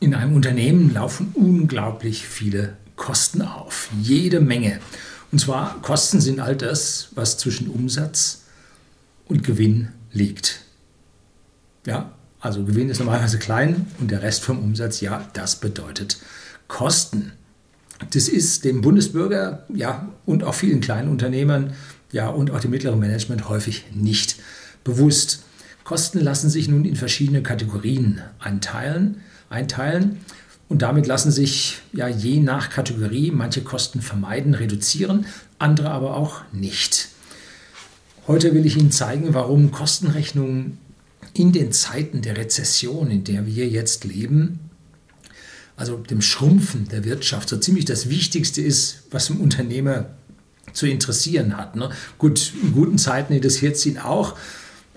In einem Unternehmen laufen unglaublich viele Kosten auf, jede Menge. Und zwar Kosten sind all das, was zwischen Umsatz und Gewinn liegt. Ja, also Gewinn ist normalerweise klein und der Rest vom Umsatz, ja, das bedeutet Kosten. Das ist dem Bundesbürger ja, und auch vielen kleinen Unternehmern ja, und auch dem mittleren Management häufig nicht bewusst. Kosten lassen sich nun in verschiedene Kategorien einteilen, einteilen und damit lassen sich ja je nach Kategorie manche Kosten vermeiden, reduzieren, andere aber auch nicht. Heute will ich Ihnen zeigen, warum Kostenrechnungen in den Zeiten der Rezession, in der wir jetzt leben, also dem Schrumpfen der Wirtschaft, so ziemlich das Wichtigste ist, was ein Unternehmer zu interessieren hat. Ne? Gut, in guten Zeiten interessiert es ihn auch,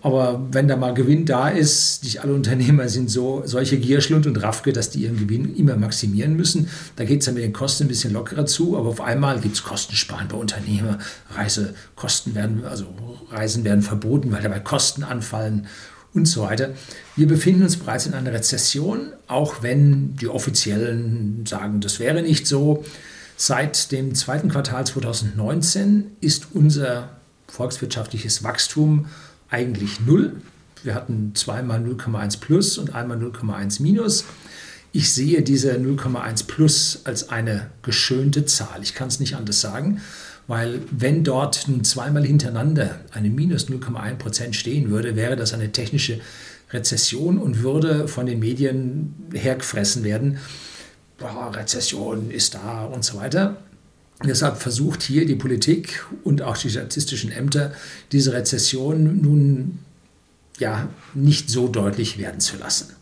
aber wenn da mal Gewinn da ist, nicht alle Unternehmer sind so solche Gierschlund und Raffke, dass die ihren Gewinn immer maximieren müssen. Da geht es dann mit den Kosten ein bisschen lockerer zu, aber auf einmal gibt es Kostensparen bei Unternehmern. Reisekosten werden, also Reisen werden verboten, weil dabei Kosten anfallen und so weiter. Wir befinden uns bereits in einer Rezession, auch wenn die Offiziellen sagen, das wäre nicht so. Seit dem zweiten Quartal 2019 ist unser volkswirtschaftliches Wachstum eigentlich null. Wir hatten zweimal 0,1 plus und einmal 0,1 minus. Ich sehe diese 0,1 plus als eine geschönte Zahl. Ich kann es nicht anders sagen. Weil wenn dort nun zweimal hintereinander eine minus 0,1 Prozent stehen würde, wäre das eine technische Rezession und würde von den Medien hergefressen werden. Boah, Rezession ist da und so weiter. Deshalb versucht hier die Politik und auch die statistischen Ämter, diese Rezession nun ja nicht so deutlich werden zu lassen.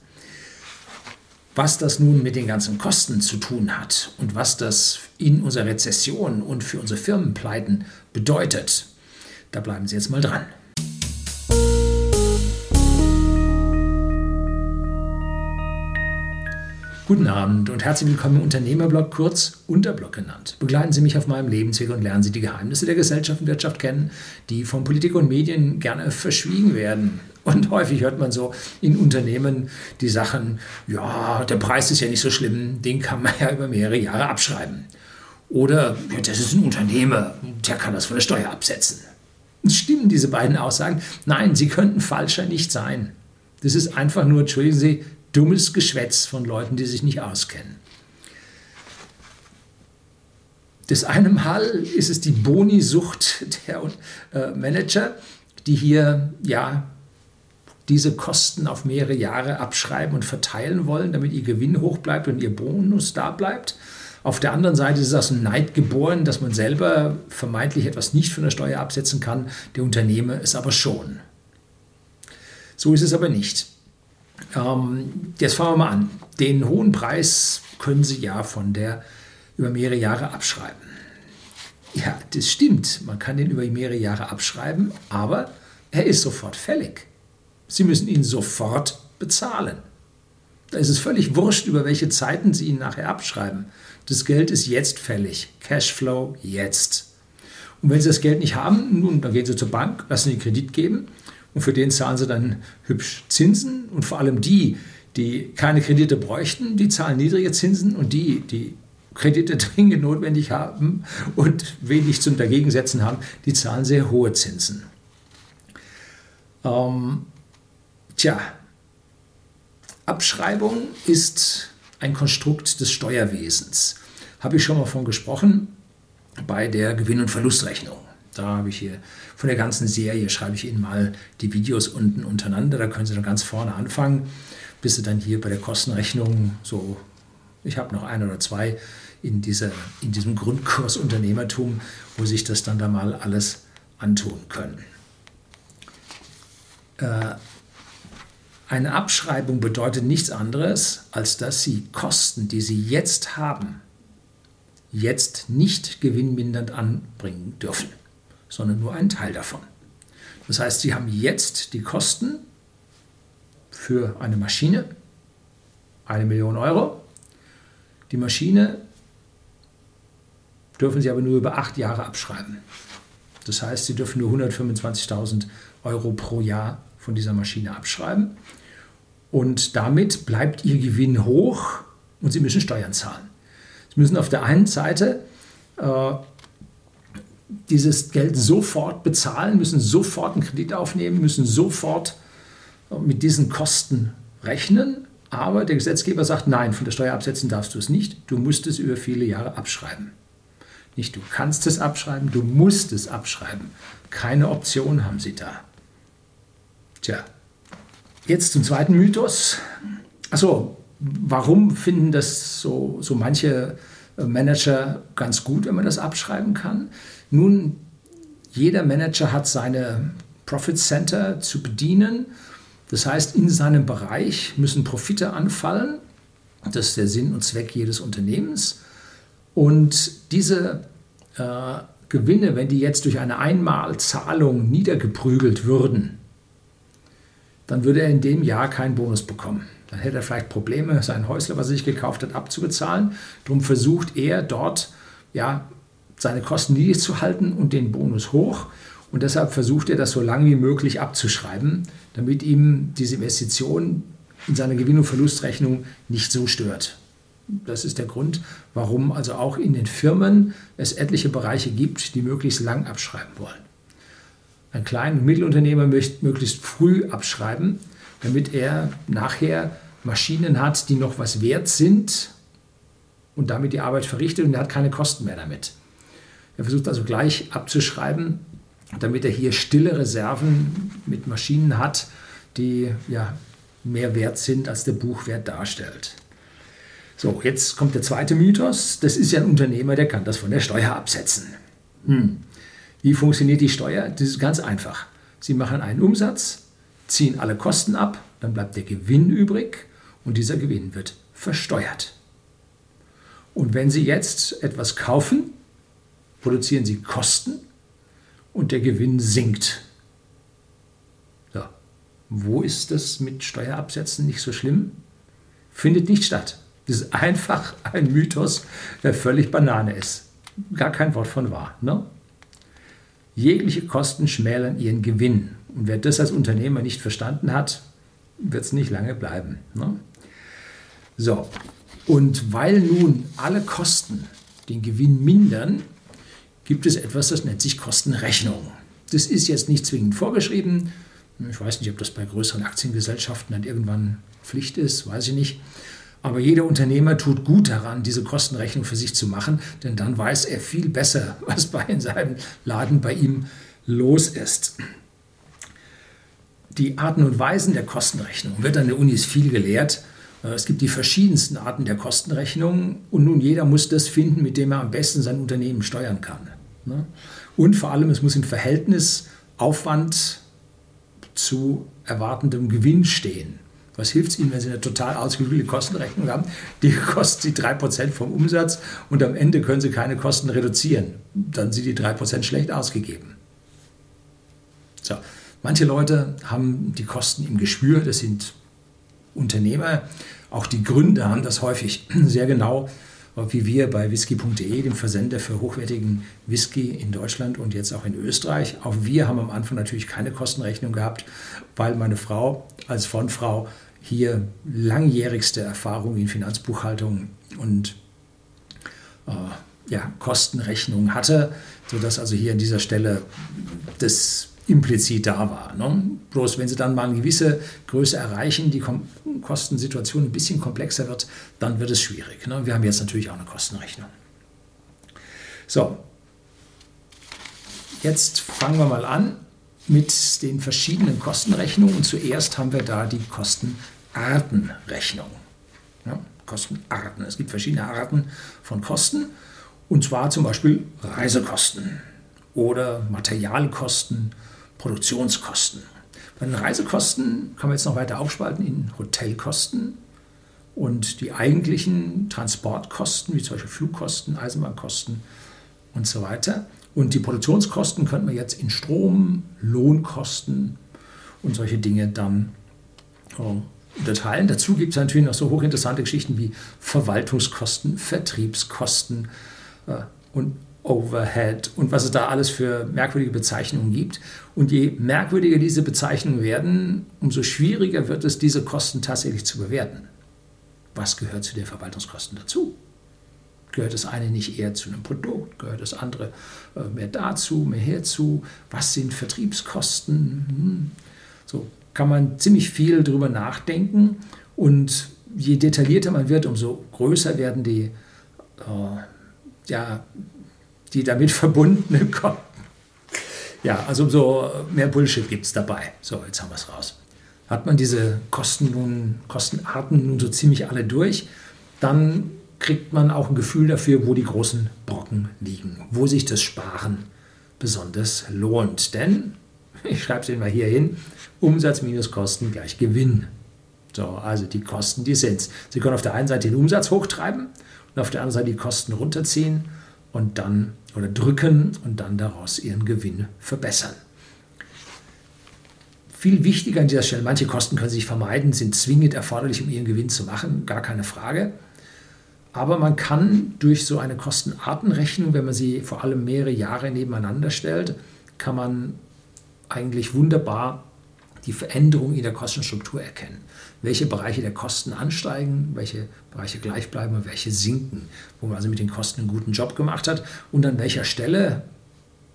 Was das nun mit den ganzen Kosten zu tun hat und was das in unserer Rezession und für unsere Firmenpleiten bedeutet, da bleiben Sie jetzt mal dran. Guten Abend und herzlich willkommen im Unternehmerblog, kurz Unterblog genannt. Begleiten Sie mich auf meinem Lebensweg und lernen Sie die Geheimnisse der Gesellschaft und Wirtschaft kennen, die von Politik und Medien gerne verschwiegen werden. Und häufig hört man so in Unternehmen die Sachen, ja, der Preis ist ja nicht so schlimm, den kann man ja über mehrere Jahre abschreiben. Oder, ja, das ist ein Unternehmer, der kann das von der Steuer absetzen. Stimmen diese beiden Aussagen? Nein, sie könnten falscher nicht sein. Das ist einfach nur, entschuldigen Sie, dummes Geschwätz von Leuten, die sich nicht auskennen. Das eine Mal ist es die Boni-Sucht der äh, Manager, die hier ja diese Kosten auf mehrere Jahre abschreiben und verteilen wollen, damit ihr Gewinn hoch bleibt und ihr Bonus da bleibt. Auf der anderen Seite ist es aus dem Neid geboren, dass man selber vermeintlich etwas nicht von der Steuer absetzen kann, der Unternehmer es aber schon. So ist es aber nicht. Ähm, jetzt fangen wir mal an. Den hohen Preis können Sie ja von der über mehrere Jahre abschreiben. Ja, das stimmt. Man kann den über mehrere Jahre abschreiben, aber er ist sofort fällig. Sie müssen ihn sofort bezahlen. Da ist es völlig wurscht, über welche Zeiten Sie ihn nachher abschreiben. Das Geld ist jetzt fällig. Cashflow jetzt. Und wenn Sie das Geld nicht haben, nun, dann gehen Sie zur Bank, lassen Sie Kredit geben und für den zahlen Sie dann hübsch Zinsen. Und vor allem die, die keine Kredite bräuchten, die zahlen niedrige Zinsen und die, die Kredite dringend notwendig haben und wenig zum Dagegensetzen haben, die zahlen sehr hohe Zinsen. Ähm, Tja, Abschreibung ist ein Konstrukt des Steuerwesens. Habe ich schon mal von gesprochen bei der Gewinn- und Verlustrechnung. Da habe ich hier von der ganzen Serie, schreibe ich Ihnen mal die Videos unten untereinander. Da können Sie dann ganz vorne anfangen, bis Sie dann hier bei der Kostenrechnung so, ich habe noch ein oder zwei in, dieser, in diesem Grundkurs Unternehmertum, wo sich das dann da mal alles antun können. Äh, eine Abschreibung bedeutet nichts anderes, als dass Sie Kosten, die Sie jetzt haben, jetzt nicht gewinnmindernd anbringen dürfen, sondern nur einen Teil davon. Das heißt, Sie haben jetzt die Kosten für eine Maschine, eine Million Euro. Die Maschine dürfen Sie aber nur über acht Jahre abschreiben. Das heißt, Sie dürfen nur 125.000 Euro pro Jahr von dieser Maschine abschreiben. Und damit bleibt Ihr Gewinn hoch, und sie müssen Steuern zahlen. Sie müssen auf der einen Seite äh, dieses Geld sofort bezahlen, müssen sofort einen Kredit aufnehmen, müssen sofort äh, mit diesen Kosten rechnen. Aber der Gesetzgeber sagt, nein, von der Steuer absetzen darfst du es nicht. Du musst es über viele Jahre abschreiben. Nicht du kannst es abschreiben, du musst es abschreiben. Keine Option haben sie da. Tja, jetzt zum zweiten Mythos. Achso, warum finden das so, so manche äh, Manager ganz gut, wenn man das abschreiben kann? Nun, jeder Manager hat seine Profit Center zu bedienen. Das heißt, in seinem Bereich müssen Profite anfallen. Das ist der Sinn und Zweck jedes Unternehmens. Und diese äh, Gewinne, wenn die jetzt durch eine Einmalzahlung niedergeprügelt würden, dann würde er in dem Jahr keinen Bonus bekommen. Dann hätte er vielleicht Probleme, sein Häusler, was er sich gekauft hat, abzubezahlen. Darum versucht er dort ja, seine Kosten niedrig zu halten und den Bonus hoch. Und deshalb versucht er das so lange wie möglich abzuschreiben, damit ihm diese Investition in seiner Gewinn- und Verlustrechnung nicht so stört. Das ist der Grund, warum also auch in den Firmen es etliche Bereiche gibt, die möglichst lang abschreiben wollen. Ein kleiner und Mittelunternehmer möchte möglichst früh abschreiben, damit er nachher Maschinen hat, die noch was wert sind und damit die Arbeit verrichtet und er hat keine Kosten mehr damit. Er versucht also gleich abzuschreiben, damit er hier stille Reserven mit Maschinen hat, die ja mehr wert sind, als der Buchwert darstellt. So, jetzt kommt der zweite Mythos. Das ist ja ein Unternehmer, der kann das von der Steuer absetzen. Hm. Wie funktioniert die Steuer? Das ist ganz einfach. Sie machen einen Umsatz, ziehen alle Kosten ab, dann bleibt der Gewinn übrig und dieser Gewinn wird versteuert. Und wenn Sie jetzt etwas kaufen, produzieren Sie Kosten und der Gewinn sinkt. So. Wo ist das mit Steuerabsätzen nicht so schlimm? Findet nicht statt. Das ist einfach ein Mythos, der völlig Banane ist. Gar kein Wort von wahr. Ne? Jegliche Kosten schmälern ihren Gewinn. Und wer das als Unternehmer nicht verstanden hat, wird es nicht lange bleiben. Ne? So, und weil nun alle Kosten den Gewinn mindern, gibt es etwas, das nennt sich Kostenrechnung. Das ist jetzt nicht zwingend vorgeschrieben. Ich weiß nicht, ob das bei größeren Aktiengesellschaften dann irgendwann Pflicht ist, weiß ich nicht. Aber jeder Unternehmer tut gut daran, diese Kostenrechnung für sich zu machen, denn dann weiß er viel besser, was bei in seinem Laden bei ihm los ist. Die Arten und Weisen der Kostenrechnung wird an der Unis viel gelehrt. Äh, es gibt die verschiedensten Arten der Kostenrechnung und nun jeder muss das finden, mit dem er am besten sein Unternehmen steuern kann. Ne? Und vor allem, es muss im Verhältnis Aufwand zu erwartendem Gewinn stehen. Was hilft es Ihnen, wenn Sie eine total ausgeklügelte Kostenrechnung haben? Die kostet Sie 3% vom Umsatz und am Ende können Sie keine Kosten reduzieren. Dann sind die 3% schlecht ausgegeben. So. Manche Leute haben die Kosten im Gespür, das sind Unternehmer. Auch die Gründer haben das häufig sehr genau wie wir bei whisky.de, dem Versender für hochwertigen Whisky in Deutschland und jetzt auch in Österreich. Auch wir haben am Anfang natürlich keine Kostenrechnung gehabt, weil meine Frau als Frontfrau hier langjährigste Erfahrung in Finanzbuchhaltung und äh, ja, Kostenrechnung hatte, sodass also hier an dieser Stelle das implizit da war. Ne? Bloß wenn Sie dann mal eine gewisse Größe erreichen, die Kom Kostensituation ein bisschen komplexer wird, dann wird es schwierig. Ne? Wir haben jetzt natürlich auch eine Kostenrechnung. So, jetzt fangen wir mal an mit den verschiedenen Kostenrechnungen. Und zuerst haben wir da die Kostenartenrechnung. Ja, Kostenarten. Es gibt verschiedene Arten von Kosten. Und zwar zum Beispiel Reisekosten oder Materialkosten Produktionskosten. Bei den Reisekosten kann man jetzt noch weiter aufspalten in Hotelkosten und die eigentlichen Transportkosten, wie zum Beispiel Flugkosten, Eisenbahnkosten und so weiter. Und die Produktionskosten könnte man jetzt in Strom, Lohnkosten und solche Dinge dann äh, unterteilen. Dazu gibt es natürlich noch so hochinteressante Geschichten wie Verwaltungskosten, Vertriebskosten äh, und Overhead und was es da alles für merkwürdige Bezeichnungen gibt. Und je merkwürdiger diese Bezeichnungen werden, umso schwieriger wird es, diese Kosten tatsächlich zu bewerten. was gehört zu den Verwaltungskosten dazu? Gehört das eine nicht eher zu einem Produkt? Gehört das andere äh, mehr dazu, mehr herzu? Was sind Vertriebskosten? Hm. So kann man ziemlich viel drüber nachdenken und je detaillierter man wird, umso größer werden die, äh, ja, die damit verbundene Kosten. Ja, also umso mehr Bullshit gibt es dabei. So, jetzt haben wir es raus. Hat man diese Kosten nun, Kostenarten nun so ziemlich alle durch, dann kriegt man auch ein Gefühl dafür, wo die großen Brocken liegen, wo sich das Sparen besonders lohnt. Denn, ich schreibe es Ihnen mal hier hin, Umsatz minus Kosten gleich Gewinn. So, also die Kosten, die sind Sie können auf der einen Seite den Umsatz hochtreiben und auf der anderen Seite die Kosten runterziehen und dann oder drücken und dann daraus Ihren Gewinn verbessern. Viel wichtiger an dieser Stelle, manche Kosten können sich vermeiden, sind zwingend erforderlich, um Ihren Gewinn zu machen, gar keine Frage. Aber man kann durch so eine Kostenartenrechnung, wenn man sie vor allem mehrere Jahre nebeneinander stellt, kann man eigentlich wunderbar die Veränderung in der Kostenstruktur erkennen. Welche Bereiche der Kosten ansteigen, welche Bereiche gleich bleiben und welche sinken, wo man also mit den Kosten einen guten Job gemacht hat und an welcher Stelle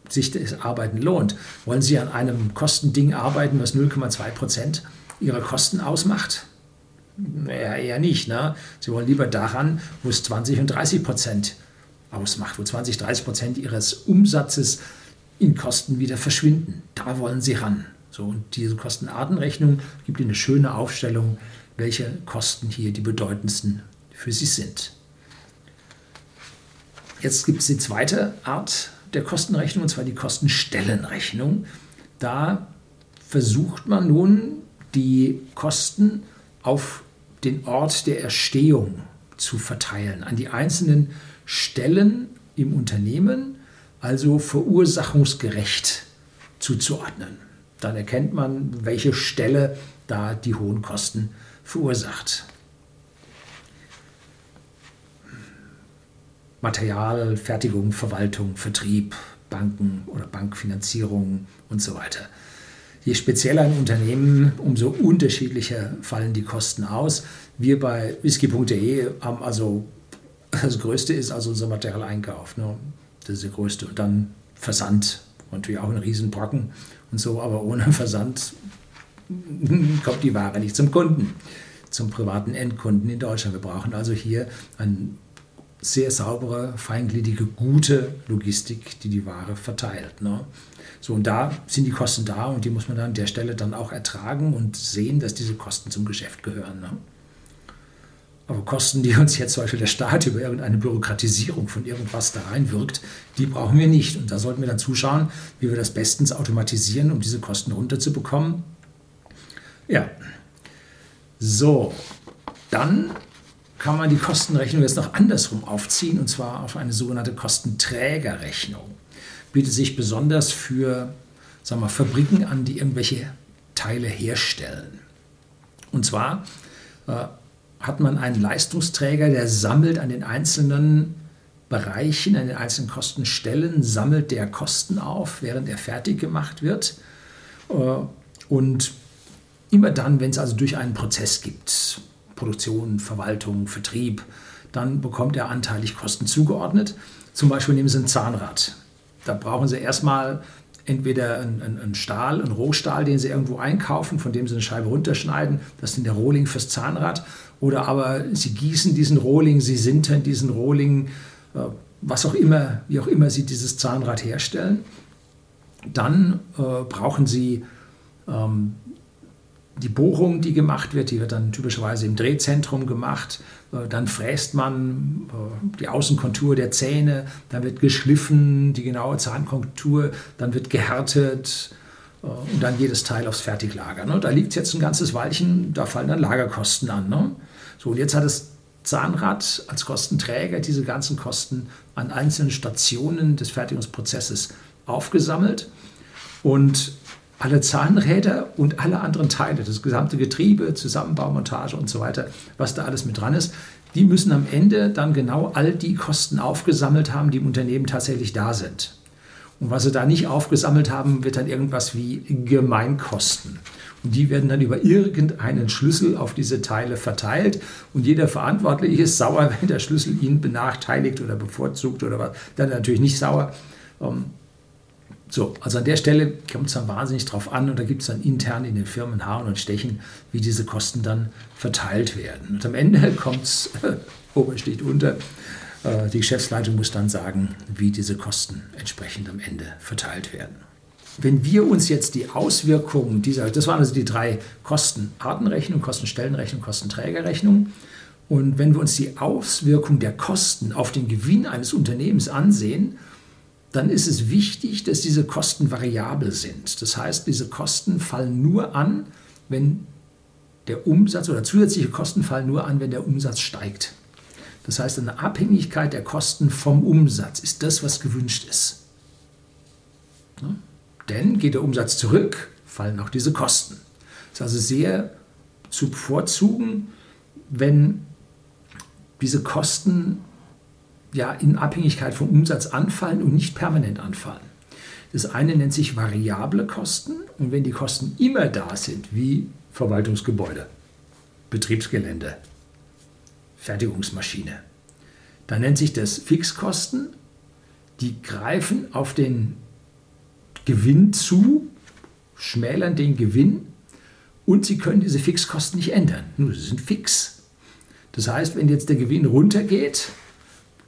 sich das Arbeiten lohnt. Wollen Sie an einem Kostending arbeiten, was 0,2 Prozent Ihrer Kosten ausmacht? Naja, eher nicht. Ne? Sie wollen lieber daran, wo es 20 und 30 Prozent ausmacht, wo 20, 30 Prozent Ihres Umsatzes in Kosten wieder verschwinden. Da wollen Sie ran. So, und diese Kostenartenrechnung gibt Ihnen eine schöne Aufstellung, welche Kosten hier die bedeutendsten für Sie sind. Jetzt gibt es die zweite Art der Kostenrechnung, und zwar die Kostenstellenrechnung. Da versucht man nun, die Kosten auf den Ort der Erstehung zu verteilen, an die einzelnen Stellen im Unternehmen, also verursachungsgerecht zuzuordnen. Dann erkennt man, welche Stelle da die hohen Kosten verursacht. Material, Fertigung, Verwaltung, Vertrieb, Banken oder Bankfinanzierung und so weiter. Je spezieller ein Unternehmen, umso unterschiedlicher fallen die Kosten aus. Wir bei whisky.de haben also, das Größte ist also unser Materialeinkauf. Ne? Das ist der größte. Und dann Versand, natürlich auch ein Riesenbrocken und so, aber ohne Versand kommt die Ware nicht zum Kunden, zum privaten Endkunden in Deutschland. Wir brauchen also hier eine sehr saubere, feingliedrige, gute Logistik, die die Ware verteilt. Ne? So, und da sind die Kosten da und die muss man dann an der Stelle dann auch ertragen und sehen, dass diese Kosten zum Geschäft gehören. Ne? Aber Kosten, die uns jetzt zum Beispiel der Staat über irgendeine Bürokratisierung von irgendwas da reinwirkt, die brauchen wir nicht. Und da sollten wir dann zuschauen, wie wir das bestens automatisieren, um diese Kosten runterzubekommen. Ja. So, dann kann man die Kostenrechnung jetzt noch andersrum aufziehen, und zwar auf eine sogenannte Kostenträgerrechnung bietet sich besonders für sagen wir, Fabriken an, die irgendwelche Teile herstellen. Und zwar äh, hat man einen Leistungsträger, der sammelt an den einzelnen Bereichen, an den einzelnen Kostenstellen, sammelt der Kosten auf, während er fertig gemacht wird. Äh, und immer dann, wenn es also durch einen Prozess gibt, Produktion, Verwaltung, Vertrieb, dann bekommt er anteilig Kosten zugeordnet. Zum Beispiel nehmen Sie ein Zahnrad. Da brauchen Sie erstmal entweder einen, einen, Stahl, einen Rohstahl, den Sie irgendwo einkaufen, von dem Sie eine Scheibe runterschneiden. Das ist der Rohling fürs Zahnrad. Oder aber Sie gießen diesen Rohling, Sie sintern diesen Rohling, äh, was auch immer, wie auch immer Sie dieses Zahnrad herstellen. Dann äh, brauchen Sie ähm, die Bohrung, die gemacht wird, die wird dann typischerweise im Drehzentrum gemacht. Äh, dann fräst man äh, die Außenkontur der Zähne, dann wird geschliffen, die genaue Zahnkontur, dann wird gehärtet und dann jedes Teil aufs Fertiglager. Ne? Da liegt jetzt ein ganzes Weilchen, da fallen dann Lagerkosten an. So, und jetzt hat das Zahnrad als Kostenträger diese ganzen Kosten an einzelnen Stationen des Fertigungsprozesses aufgesammelt und alle Zahnräder und alle anderen Teile, das gesamte Getriebe, Zusammenbaumontage und so weiter, was da alles mit dran ist, die müssen am Ende dann genau all die Kosten aufgesammelt haben, die im Unternehmen tatsächlich da sind. Und was sie da nicht aufgesammelt haben, wird dann irgendwas wie Gemeinkosten. Die werden dann über irgendeinen Schlüssel auf diese Teile verteilt. Und jeder Verantwortliche ist sauer, wenn der Schlüssel ihn benachteiligt oder bevorzugt oder was. Dann natürlich nicht sauer. Ähm, so, also an der Stelle kommt es dann wahnsinnig drauf an und da gibt es dann intern in den Firmen Haaren und Stechen, wie diese Kosten dann verteilt werden. Und am Ende kommt es, oben steht unter, äh, die Geschäftsleitung muss dann sagen, wie diese Kosten entsprechend am Ende verteilt werden. Wenn wir uns jetzt die Auswirkungen dieser, das waren also die drei Kostenartenrechnung, Kostenstellenrechnung, Kostenträgerrechnung, und wenn wir uns die Auswirkung der Kosten auf den Gewinn eines Unternehmens ansehen, dann ist es wichtig, dass diese Kosten variabel sind. Das heißt, diese Kosten fallen nur an, wenn der Umsatz oder zusätzliche Kosten fallen nur an, wenn der Umsatz steigt. Das heißt, eine Abhängigkeit der Kosten vom Umsatz ist das, was gewünscht ist. Denn geht der Umsatz zurück, fallen auch diese Kosten. Es ist also sehr zu bevorzugen, wenn diese Kosten ja in Abhängigkeit vom Umsatz anfallen und nicht permanent anfallen. Das eine nennt sich variable Kosten und wenn die Kosten immer da sind, wie Verwaltungsgebäude, Betriebsgelände, Fertigungsmaschine, dann nennt sich das Fixkosten. Die greifen auf den Gewinn zu, schmälern den Gewinn und sie können diese Fixkosten nicht ändern. Nur sie sind fix. Das heißt, wenn jetzt der Gewinn runtergeht,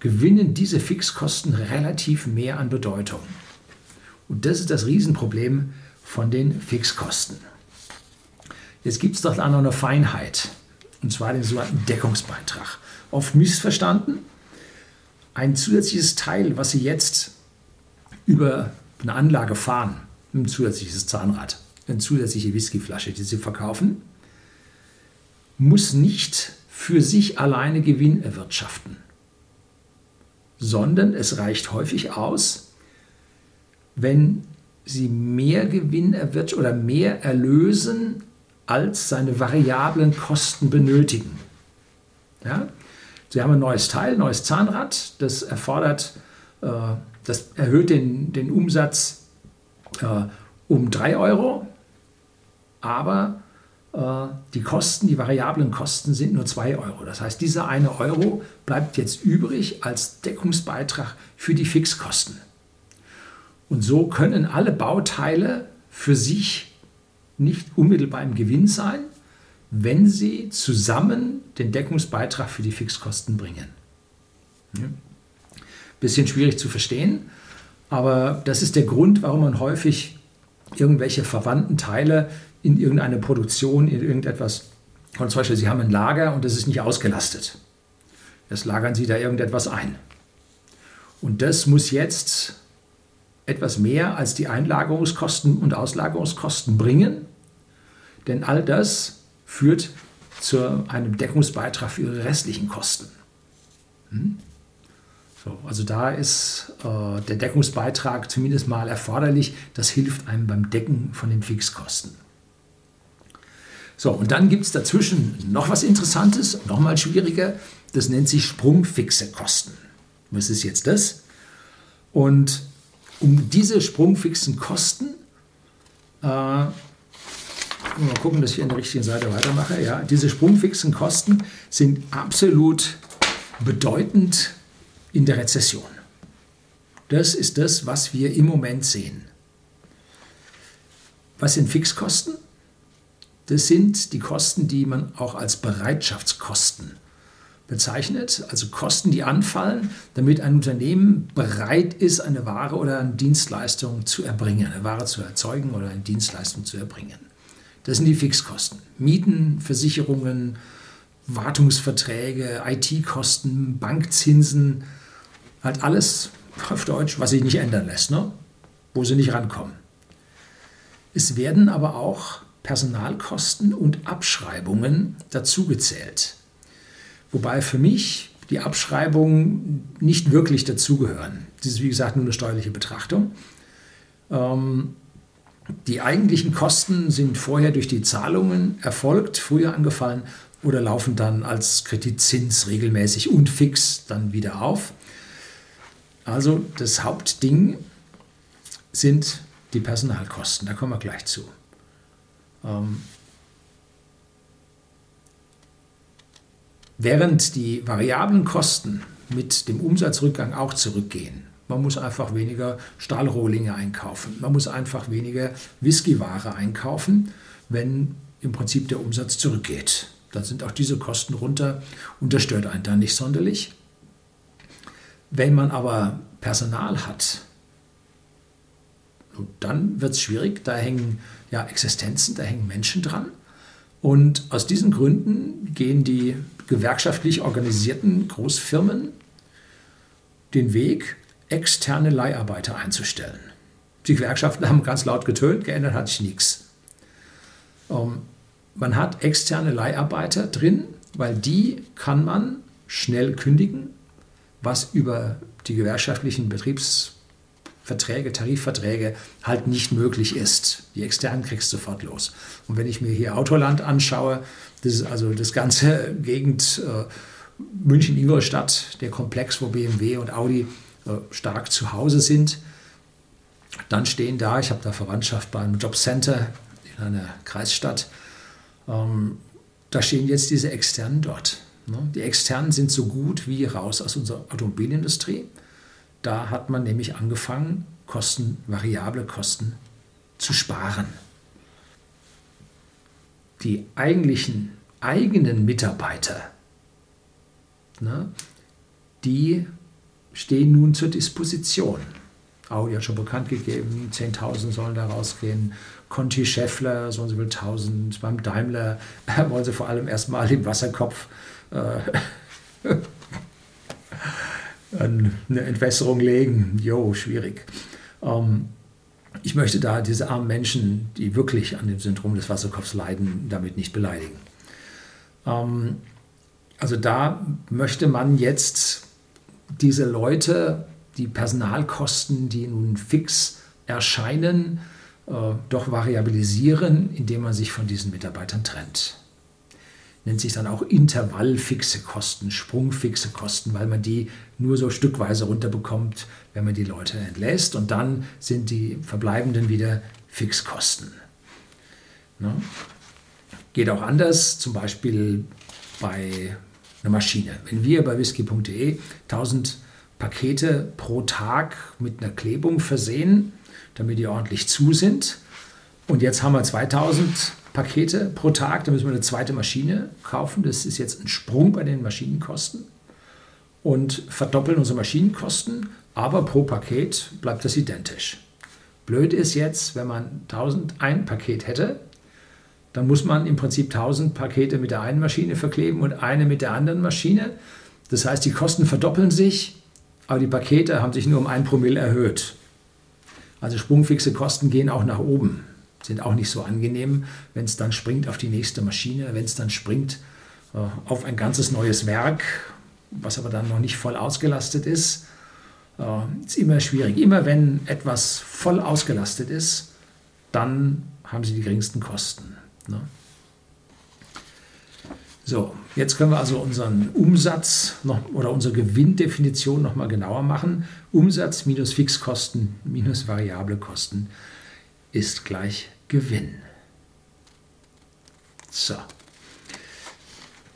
gewinnen diese Fixkosten relativ mehr an Bedeutung. Und das ist das Riesenproblem von den Fixkosten. Jetzt gibt es doch auch noch eine Feinheit, und zwar den sogenannten Deckungsbeitrag. Oft missverstanden. Ein zusätzliches Teil, was Sie jetzt über eine Anlage fahren, ein zusätzliches Zahnrad, eine zusätzliche Whiskyflasche, die Sie verkaufen, muss nicht für sich alleine Gewinn erwirtschaften, sondern es reicht häufig aus, wenn Sie mehr Gewinn erwirtschaften oder mehr erlösen, als seine variablen Kosten benötigen. Ja? Sie haben ein neues Teil, neues Zahnrad, das erfordert äh, das erhöht den, den Umsatz äh, um 3 Euro, aber äh, die Kosten, die variablen Kosten sind nur 2 Euro. Das heißt, dieser eine Euro bleibt jetzt übrig als Deckungsbeitrag für die Fixkosten. Und so können alle Bauteile für sich nicht unmittelbar im Gewinn sein, wenn sie zusammen den Deckungsbeitrag für die Fixkosten bringen. Ja. Bisschen schwierig zu verstehen, aber das ist der Grund, warum man häufig irgendwelche verwandten Teile in irgendeine Produktion, in irgendetwas, und zum Beispiel Sie haben ein Lager und das ist nicht ausgelastet. Jetzt lagern Sie da irgendetwas ein. Und das muss jetzt etwas mehr als die Einlagerungskosten und Auslagerungskosten bringen, denn all das führt zu einem Deckungsbeitrag für Ihre restlichen Kosten. Hm? So, also da ist äh, der Deckungsbeitrag zumindest mal erforderlich. Das hilft einem beim Decken von den Fixkosten. So, und dann gibt es dazwischen noch was Interessantes, noch mal schwieriger. Das nennt sich sprungfixe Kosten. Was ist jetzt das? Und um diese sprungfixen Kosten, äh, mal gucken, dass ich an der richtigen Seite weitermache. Ja, diese sprungfixen Kosten sind absolut bedeutend in der Rezession. Das ist das, was wir im Moment sehen. Was sind Fixkosten? Das sind die Kosten, die man auch als Bereitschaftskosten bezeichnet, also Kosten, die anfallen, damit ein Unternehmen bereit ist, eine Ware oder eine Dienstleistung zu erbringen, eine Ware zu erzeugen oder eine Dienstleistung zu erbringen. Das sind die Fixkosten. Mieten, Versicherungen, Wartungsverträge, IT-Kosten, Bankzinsen, Halt alles auf Deutsch, was sich nicht ändern lässt, ne? wo sie nicht rankommen. Es werden aber auch Personalkosten und Abschreibungen dazugezählt. Wobei für mich die Abschreibungen nicht wirklich dazugehören. Das ist wie gesagt nur eine steuerliche Betrachtung. Ähm, die eigentlichen Kosten sind vorher durch die Zahlungen erfolgt, früher angefallen oder laufen dann als Kreditzins regelmäßig und fix dann wieder auf. Also das Hauptding sind die Personalkosten, da kommen wir gleich zu. Ähm, während die variablen Kosten mit dem Umsatzrückgang auch zurückgehen. Man muss einfach weniger Stahlrohlinge einkaufen. Man muss einfach weniger Whiskyware einkaufen, wenn im Prinzip der Umsatz zurückgeht. Dann sind auch diese Kosten runter und das stört einen dann nicht sonderlich. Wenn man aber Personal hat, dann wird es schwierig. Da hängen ja Existenzen, da hängen Menschen dran. Und aus diesen Gründen gehen die gewerkschaftlich organisierten Großfirmen den Weg, externe Leiharbeiter einzustellen. Die Gewerkschaften haben ganz laut getönt, geändert hat sich nichts. Ähm, man hat externe Leiharbeiter drin, weil die kann man schnell kündigen, was über die gewerkschaftlichen Betriebsverträge, Tarifverträge halt nicht möglich ist. Die externen kriegst du sofort los. Und wenn ich mir hier Autoland anschaue, das ist also das ganze Gegend äh, München-Ingolstadt, der Komplex, wo BMW und Audi äh, stark zu Hause sind. Dann stehen da, ich habe da Verwandtschaft beim Jobcenter in einer Kreisstadt, ähm, da stehen jetzt diese Externen dort. Ne? Die Externen sind so gut wie raus aus unserer Automobilindustrie. Da hat man nämlich angefangen, Kosten, variable Kosten zu sparen. Die eigentlichen eigenen Mitarbeiter, ne, die stehen nun zur Disposition. Audi hat schon bekannt gegeben, 10.000 sollen da rausgehen. Conti Scheffler, so und so viel 1000. Beim Daimler wollen sie vor allem erstmal im Wasserkopf äh, eine Entwässerung legen. Jo, schwierig. Ähm, ich möchte da diese armen Menschen, die wirklich an dem Syndrom des Wasserkopfs leiden, damit nicht beleidigen. Ähm, also da möchte man jetzt diese Leute, die Personalkosten, die nun fix erscheinen, äh, doch variabilisieren, indem man sich von diesen Mitarbeitern trennt. Nennt sich dann auch intervallfixe Kosten, sprungfixe Kosten, weil man die nur so stückweise runterbekommt, wenn man die Leute entlässt. Und dann sind die verbleibenden wieder Fixkosten. Ne? Geht auch anders, zum Beispiel bei einer Maschine. Wenn wir bei whisky.de 1000 Pakete pro Tag mit einer Klebung versehen, damit die ordentlich zu sind, und jetzt haben wir 2000 Pakete pro Tag, dann müssen wir eine zweite Maschine kaufen. Das ist jetzt ein Sprung bei den Maschinenkosten und verdoppeln unsere Maschinenkosten, aber pro Paket bleibt das identisch. Blöd ist jetzt, wenn man 1000 ein Paket hätte, dann muss man im Prinzip 1000 Pakete mit der einen Maschine verkleben und eine mit der anderen Maschine. Das heißt, die Kosten verdoppeln sich, aber die Pakete haben sich nur um ein Promille erhöht. Also sprungfixe Kosten gehen auch nach oben, sind auch nicht so angenehm, wenn es dann springt auf die nächste Maschine, wenn es dann springt äh, auf ein ganzes neues Werk, was aber dann noch nicht voll ausgelastet ist. Äh, ist immer schwierig. Immer wenn etwas voll ausgelastet ist, dann haben sie die geringsten Kosten. Ne? So, jetzt können wir also unseren Umsatz noch, oder unsere Gewinndefinition noch mal genauer machen. Umsatz minus Fixkosten minus variable Kosten ist gleich Gewinn. So.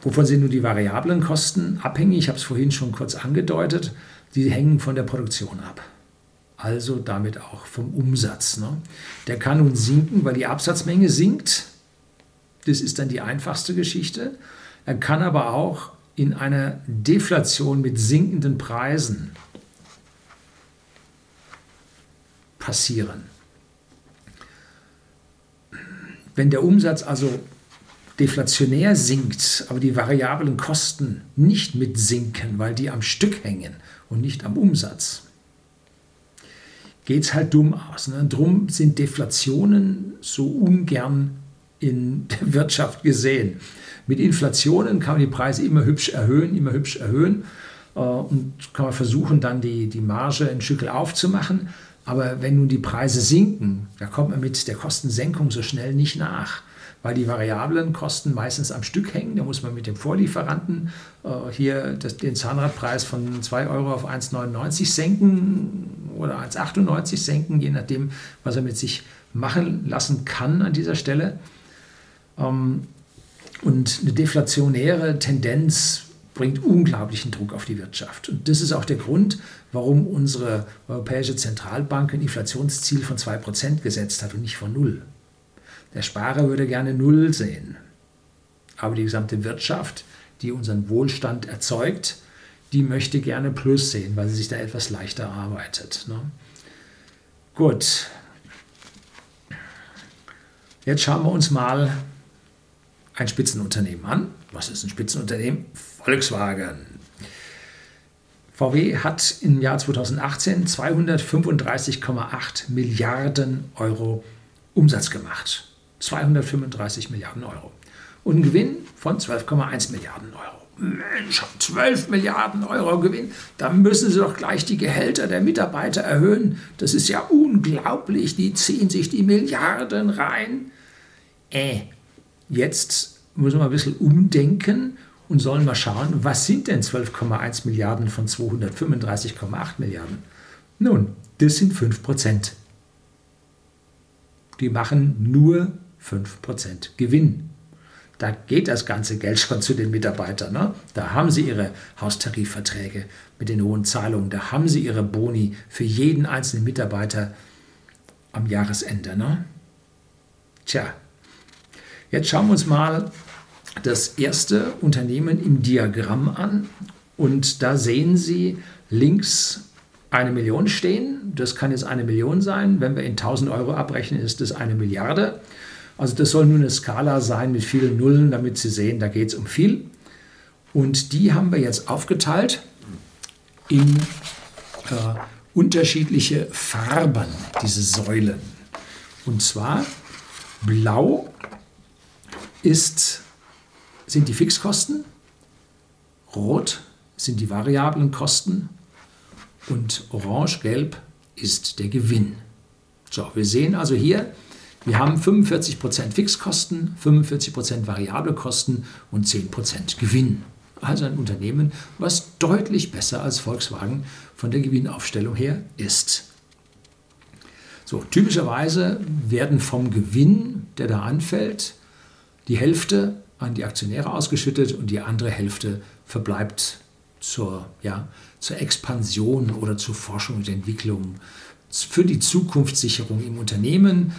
Wovon sind nun die variablen Kosten abhängig? Ich habe es vorhin schon kurz angedeutet. Die hängen von der Produktion ab also damit auch vom Umsatz. Ne? Der kann nun sinken, weil die Absatzmenge sinkt. Das ist dann die einfachste Geschichte. Er kann aber auch in einer Deflation mit sinkenden Preisen passieren. Wenn der Umsatz also deflationär sinkt, aber die variablen Kosten nicht mitsinken, weil die am Stück hängen und nicht am Umsatz, geht es halt dumm aus. Ne? Drum sind Deflationen so ungern in der Wirtschaft gesehen. Mit Inflationen kann man die Preise immer hübsch erhöhen, immer hübsch erhöhen äh, und kann man versuchen, dann die, die Marge ein Stückel aufzumachen. Aber wenn nun die Preise sinken, da kommt man mit der Kostensenkung so schnell nicht nach, weil die variablen Kosten meistens am Stück hängen. Da muss man mit dem Vorlieferanten äh, hier das, den Zahnradpreis von 2 Euro auf 1,99 senken oder 1,98 senken, je nachdem, was er mit sich machen lassen kann an dieser Stelle. Ähm, und eine deflationäre Tendenz bringt unglaublichen Druck auf die Wirtschaft. Und das ist auch der Grund, warum unsere Europäische Zentralbank ein Inflationsziel von 2% gesetzt hat und nicht von 0. Der Sparer würde gerne 0 sehen. Aber die gesamte Wirtschaft, die unseren Wohlstand erzeugt, die möchte gerne Plus sehen, weil sie sich da etwas leichter arbeitet. Ne? Gut. Jetzt schauen wir uns mal ein Spitzenunternehmen an. Was ist ein Spitzenunternehmen? Volkswagen. VW hat im Jahr 2018 235,8 Milliarden Euro Umsatz gemacht. 235 Milliarden Euro. Und einen Gewinn von 12,1 Milliarden Euro. Mensch, 12 Milliarden Euro Gewinn, da müssen Sie doch gleich die Gehälter der Mitarbeiter erhöhen. Das ist ja unglaublich, die ziehen sich die Milliarden rein. Äh, jetzt müssen wir ein bisschen umdenken und sollen mal schauen, was sind denn 12,1 Milliarden von 235,8 Milliarden? Nun, das sind 5 Prozent. Die machen nur 5 Prozent Gewinn. Da geht das ganze Geld schon zu den Mitarbeitern. Ne? Da haben sie ihre Haustarifverträge mit den hohen Zahlungen. Da haben sie ihre Boni für jeden einzelnen Mitarbeiter am Jahresende. Ne? Tja, jetzt schauen wir uns mal das erste Unternehmen im Diagramm an. Und da sehen Sie links eine Million stehen. Das kann jetzt eine Million sein. Wenn wir in 1000 Euro abrechnen, ist das eine Milliarde. Also das soll nur eine Skala sein mit vielen Nullen, damit Sie sehen, da geht es um viel. Und die haben wir jetzt aufgeteilt in äh, unterschiedliche Farben, diese Säulen. Und zwar blau ist, sind die Fixkosten, rot sind die variablen Kosten und orange-gelb ist der Gewinn. So, wir sehen also hier, wir haben 45% Fixkosten, 45% variable Kosten und 10% Gewinn. Also ein Unternehmen, was deutlich besser als Volkswagen von der Gewinnaufstellung her ist. So, typischerweise werden vom Gewinn, der da anfällt, die Hälfte an die Aktionäre ausgeschüttet und die andere Hälfte verbleibt zur, ja, zur Expansion oder zur Forschung und Entwicklung, für die Zukunftssicherung im Unternehmen.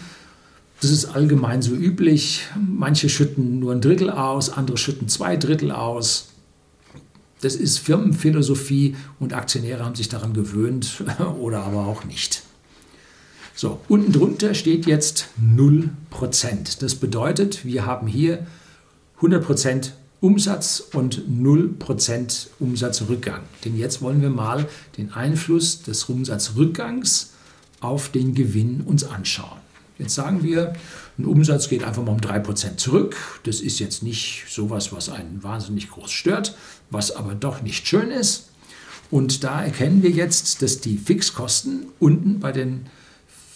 Das ist allgemein so üblich. Manche schütten nur ein Drittel aus, andere schütten zwei Drittel aus. Das ist Firmenphilosophie und Aktionäre haben sich daran gewöhnt oder aber auch nicht. So, unten drunter steht jetzt 0%. Das bedeutet, wir haben hier 100% Umsatz und 0% Umsatzrückgang. Denn jetzt wollen wir mal den Einfluss des Umsatzrückgangs auf den Gewinn uns anschauen. Jetzt sagen wir, ein Umsatz geht einfach mal um 3% zurück. Das ist jetzt nicht sowas, was einen wahnsinnig groß stört, was aber doch nicht schön ist. Und da erkennen wir jetzt, dass die Fixkosten unten bei den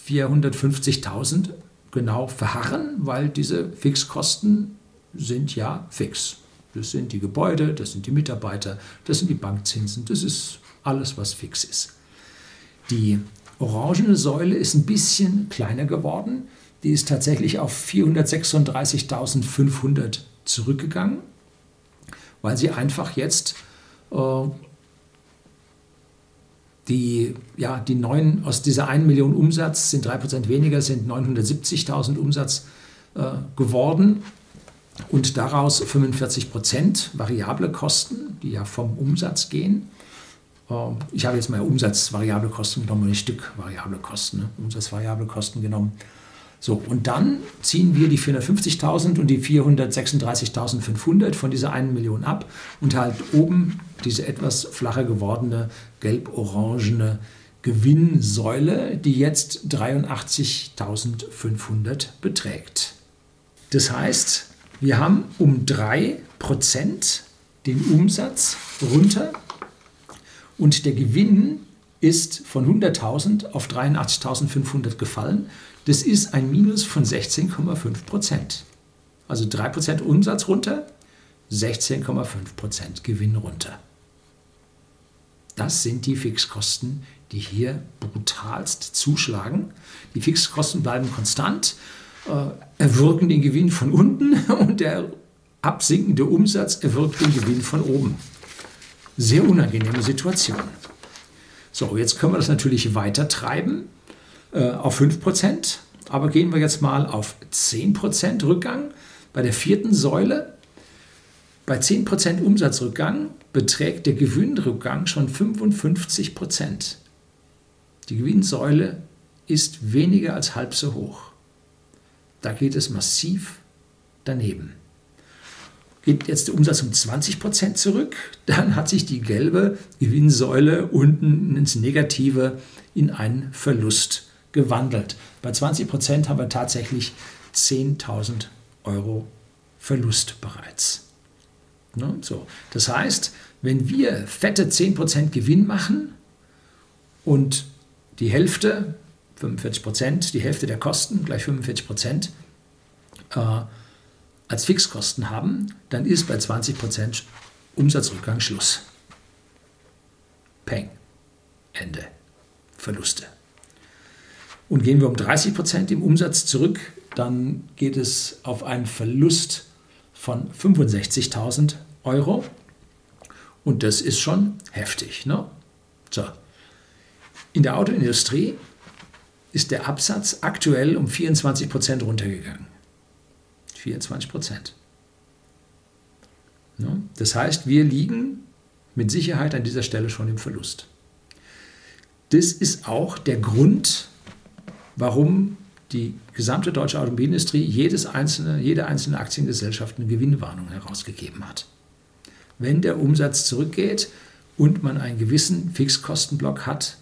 450.000 genau verharren, weil diese Fixkosten sind ja fix. Das sind die Gebäude, das sind die Mitarbeiter, das sind die Bankzinsen, das ist alles, was fix ist. Die orangene Säule ist ein bisschen kleiner geworden. Die ist tatsächlich auf 436.500 zurückgegangen, weil sie einfach jetzt äh, die, ja, die neun, aus dieser 1 Million Umsatz sind 3% weniger, sind 970.000 Umsatz äh, geworden und daraus 45% variable Kosten, die ja vom Umsatz gehen. Ähm, ich habe jetzt mal Umsatzvariable Kosten genommen nicht Stückvariable Kosten, ne? Umsatzvariable Kosten genommen. So, und dann ziehen wir die 450.000 und die 436.500 von dieser 1 Million ab und halt oben diese etwas flacher gewordene gelb-orangene Gewinnsäule, die jetzt 83.500 beträgt. Das heißt, wir haben um 3% den Umsatz runter und der Gewinn ist von 100.000 auf 83.500 gefallen. Das ist ein Minus von 16,5 Prozent. Also 3 Prozent Umsatz runter, 16,5 Prozent Gewinn runter. Das sind die Fixkosten, die hier brutalst zuschlagen. Die Fixkosten bleiben konstant. äh, erwirken den Gewinn von unten und der absinkende Umsatz erwirkt den Gewinn von oben. Sehr unangenehme Situation. So, jetzt können wir das natürlich weiter treiben äh, auf 5%, aber gehen wir jetzt mal auf 10% Rückgang bei der vierten Säule. Bei 10% Umsatzrückgang beträgt der Gewinnrückgang schon 55%. Die Gewinnsäule ist weniger als halb so hoch. Da geht es massiv daneben. Geht jetzt der Umsatz um 20 Prozent zurück, dann hat sich die gelbe Gewinnsäule unten ins Negative in einen Verlust gewandelt. Bei 20 Prozent haben wir tatsächlich 10.000 Euro Verlust bereits. Ne? So. Das heißt, wenn wir fette 10% Gewinn machen und die Hälfte, 45%, die Hälfte der Kosten, gleich 45%, äh, als Fixkosten haben, dann ist bei 20% Umsatzrückgang Schluss. Peng. Ende. Verluste. Und gehen wir um 30% im Umsatz zurück, dann geht es auf einen Verlust von 65.000 Euro. Und das ist schon heftig. Ne? So. In der Autoindustrie ist der Absatz aktuell um 24 Prozent runtergegangen. 24 Prozent. Ne? Das heißt, wir liegen mit Sicherheit an dieser Stelle schon im Verlust. Das ist auch der Grund, warum die gesamte deutsche Automobilindustrie jedes einzelne, jede einzelne Aktiengesellschaft eine Gewinnwarnung herausgegeben hat. Wenn der Umsatz zurückgeht und man einen gewissen Fixkostenblock hat,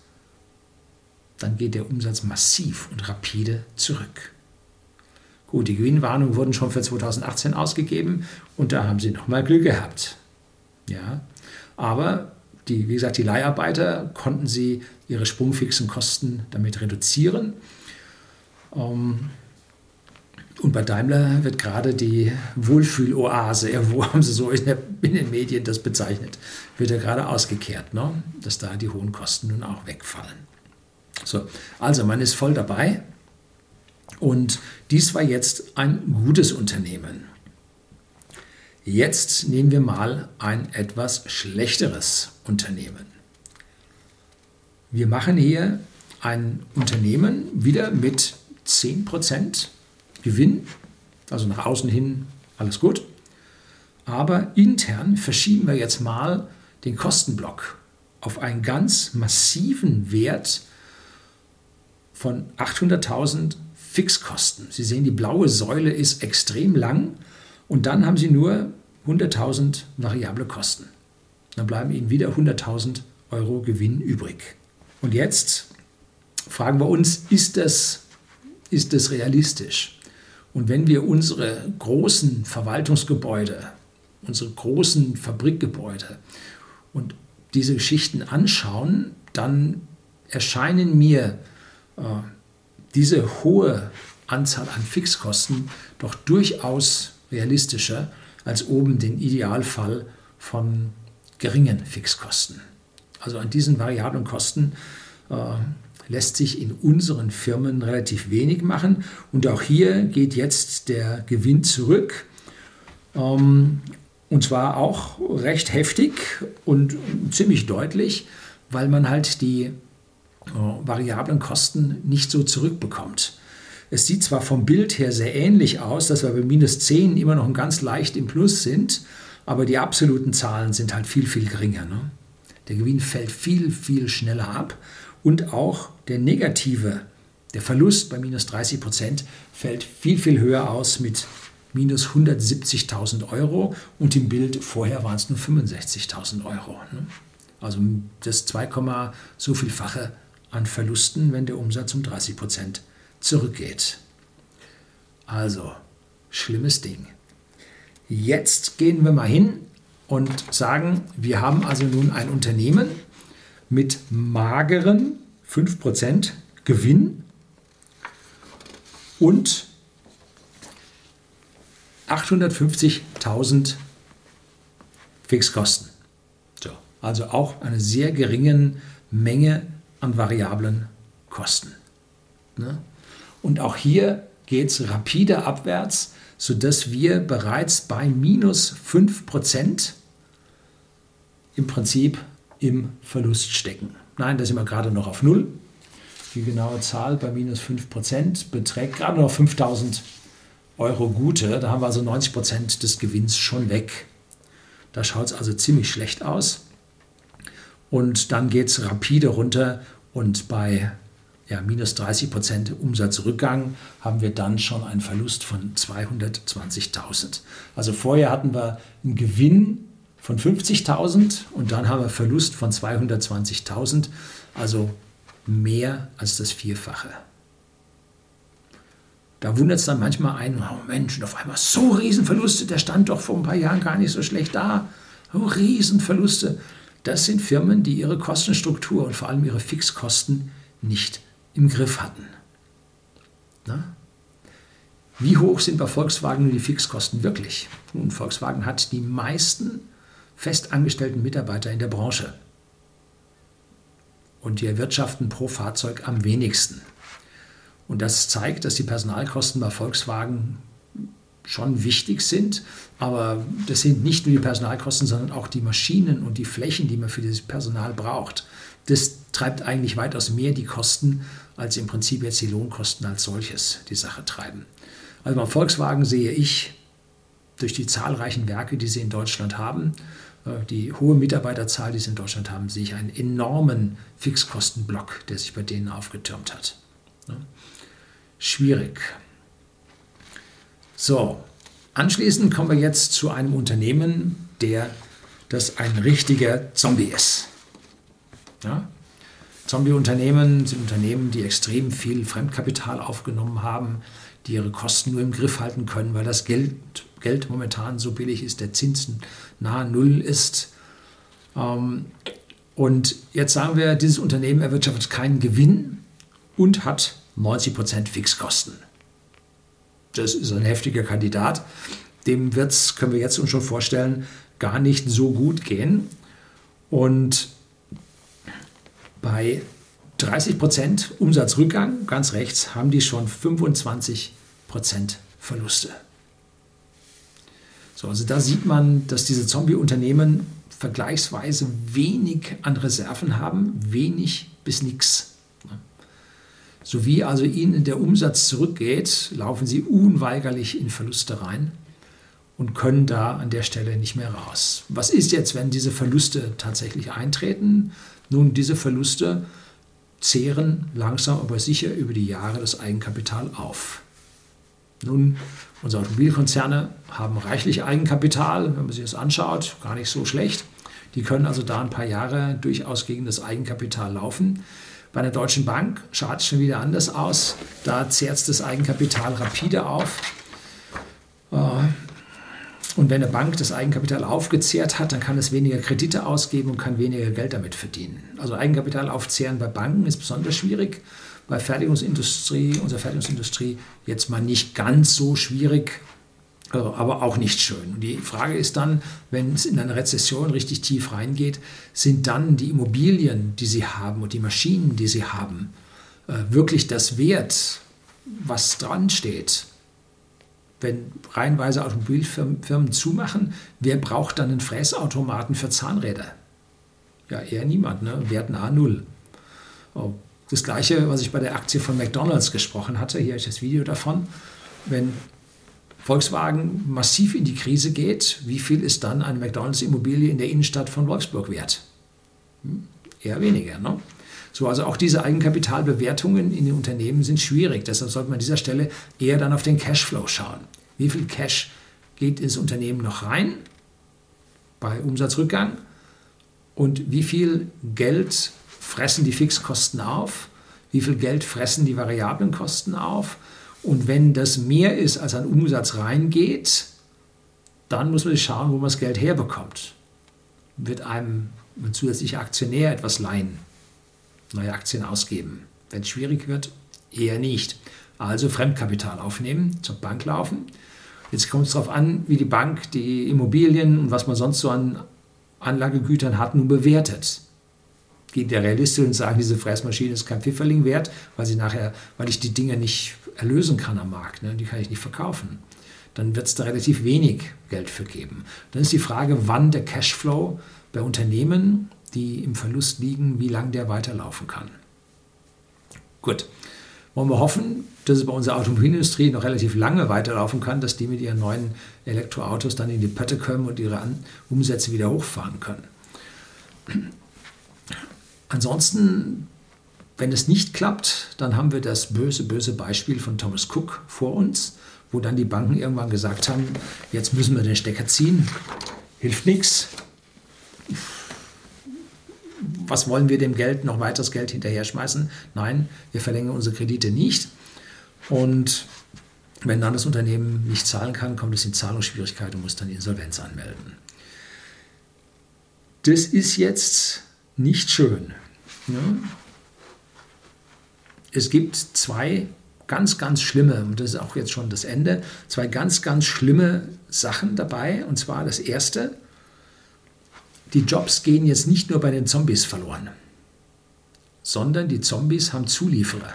dann geht der Umsatz massiv und rapide zurück. Gut, die Gewinnwarnungen wurden schon für 2018 ausgegeben und da haben sie nochmal Glück gehabt. Ja, aber die, wie gesagt, die Leiharbeiter konnten sie ihre sprungfixen Kosten damit reduzieren. Ähm, und bei Daimler wird gerade die Wohlfühloase, irgendwo haben sie so in, der, in, den Medien das bezeichnet, wird ja gerade ausgekehrt, ne? dass da die hohen Kosten nun auch wegfallen. So, also man ist voll dabei und dies war jetzt ein gutes Unternehmen. Jetzt nehmen wir mal ein etwas schlechteres Unternehmen. Wir machen hier ein Unternehmen wieder mit 10% Gewinn, also nach außen hin alles gut. Aber intern verschieben wir jetzt mal den Kostenblock auf einen ganz massiven Wert von 800.000 Fixkosten. Sie sehen, die blaue Säule ist extrem lang und dann haben Sie nur 100.000 variable Kosten. Dann bleiben Ihnen wieder 100.000 Euro Gewinn übrig. Und jetzt fragen wir uns, ist das, ist das realistisch? Und wenn wir unsere großen Verwaltungsgebäude, unsere großen Fabrikgebäude und diese Geschichten anschauen, dann erscheinen mir äh, diese hohe Anzahl an Fixkosten doch durchaus realistischer als oben den Idealfall von geringen Fixkosten. Also an diesen variablen Kosten äh, lässt sich in unseren Firmen relativ wenig machen. Und auch hier geht jetzt der Gewinn zurück. Ähm, und zwar auch recht heftig und ziemlich deutlich, weil man halt die äh, variablen Kosten nicht so zurückbekommt. Es sieht zwar vom Bild her sehr ähnlich aus, dass wir bei minus 10 immer noch ganz leicht im Plus sind, aber die absoluten Zahlen sind halt viel, viel geringer. Ne? Der Gewinn fällt viel, viel schneller ab und auch der negative, der Verlust bei minus 30 Prozent fällt viel, viel höher aus mit minus 170.000 Euro und im Bild vorher waren es nur 65.000 Euro. Ne? Also das 2, so vielfache an Verlusten, wenn der Umsatz um 30 Prozent zurückgeht. Also, schlimmes Ding. Jetzt gehen wir mal hin und sagen, wir haben also nun ein Unternehmen, mit mageren 5% Gewinn und 850.000 Fixkosten. So, also auch eine sehr geringe Menge an variablen Kosten. Ne? Und auch hier geht es rapide abwärts, sodass wir bereits bei minus 5% im Prinzip im Verlust stecken. Nein, da sind wir gerade noch auf Null. Die genaue Zahl bei minus 5% beträgt gerade noch 5000 Euro Gute. Da haben wir also 90% des Gewinns schon weg. Da schaut es also ziemlich schlecht aus. Und dann geht es rapide runter und bei ja, minus 30 Prozent Umsatzrückgang haben wir dann schon einen Verlust von 220.000. Also vorher hatten wir einen Gewinn von 50.000 und dann haben wir Verlust von 220.000, also mehr als das Vierfache. Da wundert es dann manchmal einen, oh Mensch, und auf einmal so Riesenverluste, der stand doch vor ein paar Jahren gar nicht so schlecht da. Oh, Riesenverluste. Das sind Firmen, die ihre Kostenstruktur und vor allem ihre Fixkosten nicht im Griff hatten. Na? Wie hoch sind bei Volkswagen die Fixkosten wirklich? Nun, Volkswagen hat die meisten festangestellten Mitarbeiter in der Branche. Und die erwirtschaften pro Fahrzeug am wenigsten. Und das zeigt, dass die Personalkosten bei Volkswagen schon wichtig sind, aber das sind nicht nur die Personalkosten, sondern auch die Maschinen und die Flächen, die man für dieses Personal braucht. Das treibt eigentlich weitaus mehr die Kosten, als im Prinzip jetzt die Lohnkosten als solches die Sache treiben. Also bei Volkswagen sehe ich durch die zahlreichen Werke, die sie in Deutschland haben, die hohe Mitarbeiterzahl, die sie in Deutschland haben, sehe ich einen enormen Fixkostenblock, der sich bei denen aufgetürmt hat. Schwierig. So, anschließend kommen wir jetzt zu einem Unternehmen, der das ein richtiger Zombie ist. Ja? Zombie-Unternehmen sind Unternehmen, die extrem viel Fremdkapital aufgenommen haben, die ihre Kosten nur im Griff halten können, weil das Geld, Geld momentan so billig ist, der Zinsen nahe Null ist. Ähm, und jetzt sagen wir, dieses Unternehmen erwirtschaftet keinen Gewinn und hat 90% Fixkosten. Das ist ein heftiger Kandidat. Dem wird es, können wir jetzt uns schon vorstellen, gar nicht so gut gehen. Und bei 30% Umsatzrückgang, ganz rechts, haben die schon 25% Verluste. So, also da sieht man, dass diese Zombie-Unternehmen vergleichsweise wenig an Reserven haben, wenig bis nichts. Sowie also ihnen der Umsatz zurückgeht, laufen sie unweigerlich in Verluste rein und können da an der Stelle nicht mehr raus. Was ist jetzt, wenn diese Verluste tatsächlich eintreten? Nun, diese Verluste zehren langsam aber sicher über die Jahre das Eigenkapital auf. Nun, unsere Automobilkonzerne haben reichlich Eigenkapital, wenn man sich das anschaut, gar nicht so schlecht. Die können also da ein paar Jahre durchaus gegen das Eigenkapital laufen. Bei der Deutschen Bank schaut es schon wieder anders aus. Da zehrt das Eigenkapital rapide auf. Äh, und wenn eine Bank das Eigenkapital aufgezehrt hat, dann kann es weniger Kredite ausgeben und kann weniger Geld damit verdienen. Also Eigenkapital aufzehren bei Banken ist besonders schwierig. Bei Fertigungsindustrie, unserer Fertigungsindustrie jetzt mal nicht ganz so schwierig, äh, aber auch nicht schön. Und die Frage ist dann, wenn es in eine Rezession richtig tief reingeht, sind dann die Immobilien, die sie haben und die Maschinen, die sie haben, äh, wirklich das Wert, was dran steht? wenn reihenweise Automobilfirmen zumachen, wer braucht dann einen Fräsautomaten für Zahnräder? Ja, eher niemand, ne? Wert nahe Null. Das gleiche, was ich bei der Aktie von McDonalds gesprochen hatte, hier ist das Video davon. Wenn Volkswagen massiv in die Krise geht, wie viel ist dann eine McDonalds-Immobilie in der Innenstadt von Wolfsburg wert? Hm? Eher weniger. Ne? So, also auch diese Eigenkapitalbewertungen in den Unternehmen sind schwierig. Deshalb sollte man an dieser Stelle eher dann auf den Cashflow schauen. Wie viel Cash geht ins Unternehmen noch rein bei Umsatzrückgang und wie viel Geld fressen die Fixkosten auf, wie viel Geld fressen die variablen Kosten auf und wenn das mehr ist, als an Umsatz reingeht, dann muss man schauen, wo man das Geld herbekommt. Wird einem ein zusätzlicher Aktionär etwas leihen? neue Aktien ausgeben. Wenn es schwierig wird, eher nicht. Also Fremdkapital aufnehmen, zur Bank laufen. Jetzt kommt es darauf an, wie die Bank die Immobilien und was man sonst so an Anlagegütern hat, nun bewertet. Realistisch und sagen, diese Fräsmaschine ist kein Pfifferling wert, weil sie nachher, weil ich die Dinge nicht erlösen kann am Markt, ne? die kann ich nicht verkaufen. Dann wird es da relativ wenig Geld für geben. Dann ist die Frage, wann der Cashflow bei Unternehmen, die im Verlust liegen, wie lange der weiterlaufen kann. Gut. Wollen wir hoffen, dass es bei unserer Automobilindustrie noch relativ lange weiterlaufen kann, dass die mit ihren neuen Elektroautos dann in die Pötte kommen und ihre Umsätze wieder hochfahren können. Ansonsten, wenn es nicht klappt, dann haben wir das böse, böse Beispiel von Thomas Cook vor uns, wo dann die Banken irgendwann gesagt haben, jetzt müssen wir den Stecker ziehen, hilft nichts. Was wollen wir dem Geld noch weiteres Geld hinterher schmeißen? Nein, wir verlängern unsere Kredite nicht. Und wenn dann das Unternehmen nicht zahlen kann, kommt es in Zahlungsschwierigkeiten und muss dann Insolvenz anmelden. Das ist jetzt nicht schön. Ja. Es gibt zwei ganz, ganz schlimme, und das ist auch jetzt schon das Ende, zwei ganz, ganz schlimme Sachen dabei. Und zwar das erste, die Jobs gehen jetzt nicht nur bei den Zombies verloren, sondern die Zombies haben Zulieferer.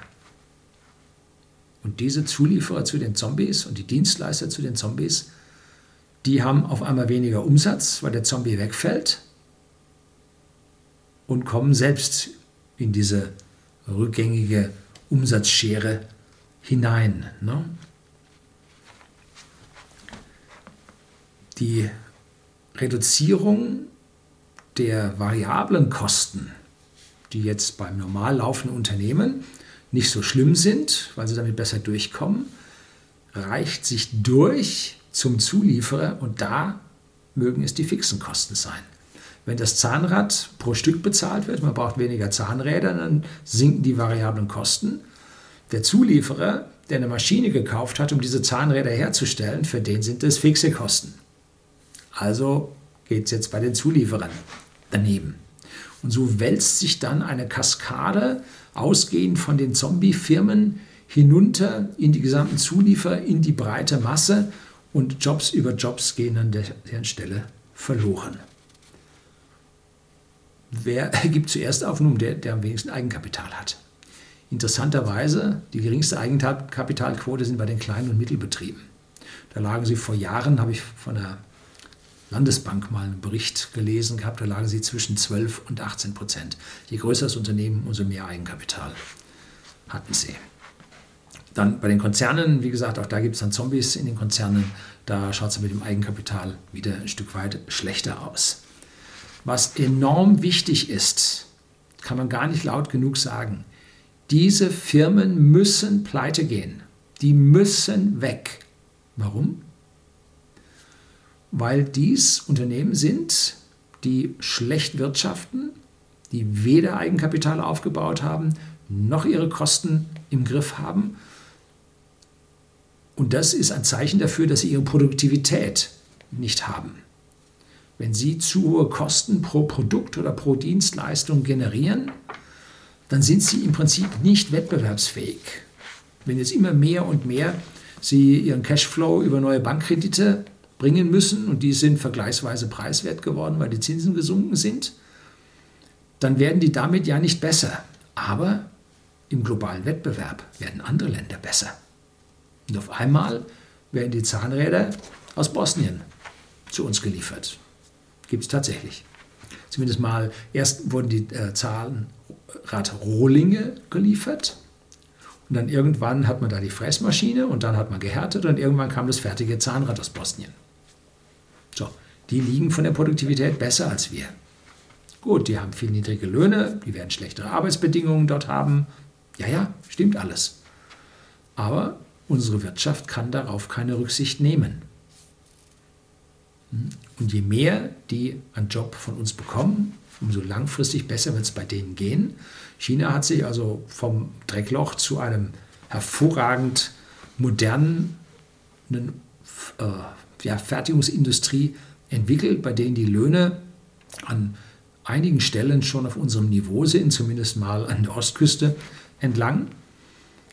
Und diese Zulieferer zu den Zombies und die Dienstleister zu den Zombies, die haben auf einmal weniger Umsatz, weil der Zombie wegfällt und kommen selbst in diese rückgängige Umsatzschere hinein. Ne? Die Reduzierung der variablen Kosten, die jetzt beim normal laufenden Unternehmen nicht so schlimm sind, weil sie damit besser durchkommen, reicht sich durch zum Zulieferer und da mögen es die fixen Kosten sein. Wenn das Zahnrad pro Stück bezahlt wird, man braucht weniger Zahnräder, dann sinken die variablen Kosten. Der Zulieferer, der eine Maschine gekauft hat, um diese Zahnräder herzustellen, für den sind es fixe Kosten. Also geht es jetzt bei den Zulieferern daneben. Und so wälzt sich dann eine Kaskade, ausgehend von den Zombie-Firmen, hinunter in die gesamten Zulieferer, in die breite Masse und Jobs über Jobs gehen an deren Stelle verloren. Wer gibt zuerst auf? Nun, der, der am wenigsten Eigenkapital hat. Interessanterweise, die geringste Eigenkapitalquote sind bei den kleinen und Mittelbetrieben. Da lagen sie vor Jahren, habe ich von der Landesbank mal einen Bericht gelesen gehabt, da lagen sie zwischen 12 und 18 Prozent. Je größer das Unternehmen, umso mehr Eigenkapital hatten sie. Dann bei den Konzernen, wie gesagt, auch da gibt es dann Zombies in den Konzernen, da schaut es mit dem Eigenkapital wieder ein Stück weit schlechter aus. Was enorm wichtig ist, kann man gar nicht laut genug sagen. Diese Firmen müssen pleite gehen. Die müssen weg. Warum? Weil dies Unternehmen sind, die schlecht wirtschaften, die weder Eigenkapital aufgebaut haben, noch ihre Kosten im Griff haben. Und das ist ein Zeichen dafür, dass sie ihre Produktivität nicht haben. Wenn Sie zu hohe Kosten pro Produkt oder pro Dienstleistung generieren, dann sind Sie im Prinzip nicht wettbewerbsfähig. Wenn jetzt immer mehr und mehr Sie Ihren Cashflow über neue Bankkredite bringen müssen und die sind vergleichsweise preiswert geworden, weil die Zinsen gesunken sind, dann werden die damit ja nicht besser. Aber im globalen Wettbewerb werden andere Länder besser. Und auf einmal werden die Zahnräder aus Bosnien zu uns geliefert. Gibt es tatsächlich. Zumindest mal, erst wurden die äh, Zahnradrohlinge geliefert und dann irgendwann hat man da die Fressmaschine und dann hat man gehärtet und irgendwann kam das fertige Zahnrad aus Bosnien. So, die liegen von der Produktivität besser als wir. Gut, die haben viel niedrige Löhne, die werden schlechtere Arbeitsbedingungen dort haben. Ja, ja, stimmt alles. Aber unsere Wirtschaft kann darauf keine Rücksicht nehmen. Und je mehr die einen Job von uns bekommen, umso langfristig besser wird es bei denen gehen. China hat sich also vom Dreckloch zu einem hervorragend modernen äh, ja, Fertigungsindustrie entwickelt, bei denen die Löhne an einigen Stellen schon auf unserem Niveau sind, zumindest mal an der Ostküste entlang.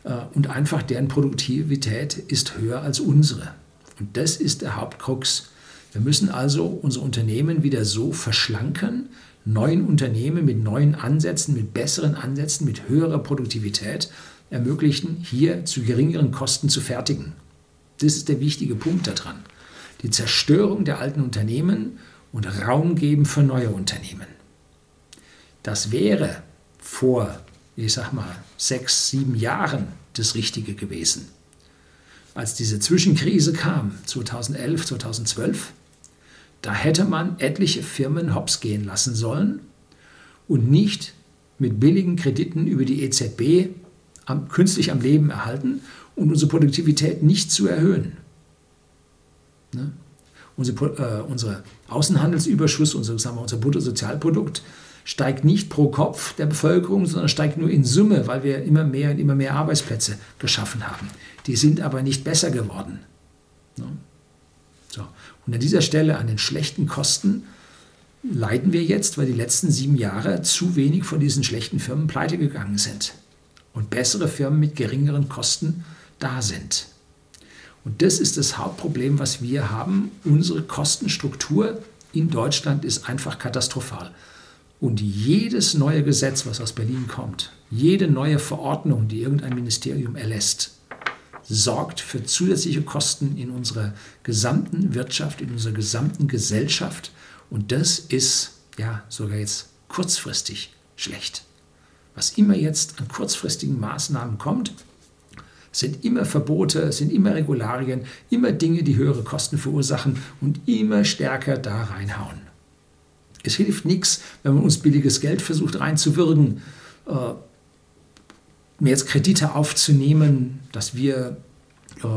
Äh, und einfach deren Produktivität ist höher als unsere. Und das ist der Hauptkrux wir müssen also unsere Unternehmen wieder so verschlanken, neuen Unternehmen mit neuen Ansätzen, mit besseren Ansätzen, mit höherer Produktivität ermöglichen, hier zu geringeren Kosten zu fertigen. Das ist der wichtige Punkt daran. Die Zerstörung der alten Unternehmen und Raum geben für neue Unternehmen. Das wäre vor, ich sag mal, sechs, sieben Jahren das Richtige gewesen. Als diese Zwischenkrise kam, 2011, 2012, da hätte man etliche Firmen hops gehen lassen sollen und nicht mit billigen Krediten über die EZB am, künstlich am Leben erhalten und unsere Produktivität nicht zu erhöhen. Ne? Unsere, äh, unser Außenhandelsüberschuss, unser, sagen wir, unser Bruttosozialprodukt steigt nicht pro Kopf der Bevölkerung, sondern steigt nur in Summe, weil wir immer mehr und immer mehr Arbeitsplätze geschaffen haben. Die sind aber nicht besser geworden. Ne? So. Und an dieser Stelle an den schlechten Kosten leiden wir jetzt, weil die letzten sieben Jahre zu wenig von diesen schlechten Firmen pleite gegangen sind und bessere Firmen mit geringeren Kosten da sind. Und das ist das Hauptproblem, was wir haben. Unsere Kostenstruktur in Deutschland ist einfach katastrophal. Und jedes neue Gesetz, was aus Berlin kommt, jede neue Verordnung, die irgendein Ministerium erlässt, sorgt für zusätzliche Kosten in unserer gesamten Wirtschaft, in unserer gesamten Gesellschaft. Und das ist ja sogar jetzt kurzfristig schlecht. Was immer jetzt an kurzfristigen Maßnahmen kommt, sind immer Verbote, sind immer Regularien, immer Dinge, die höhere Kosten verursachen und immer stärker da reinhauen. Es hilft nichts, wenn man uns billiges Geld versucht reinzuwürgen, äh, jetzt Kredite aufzunehmen, dass wir äh,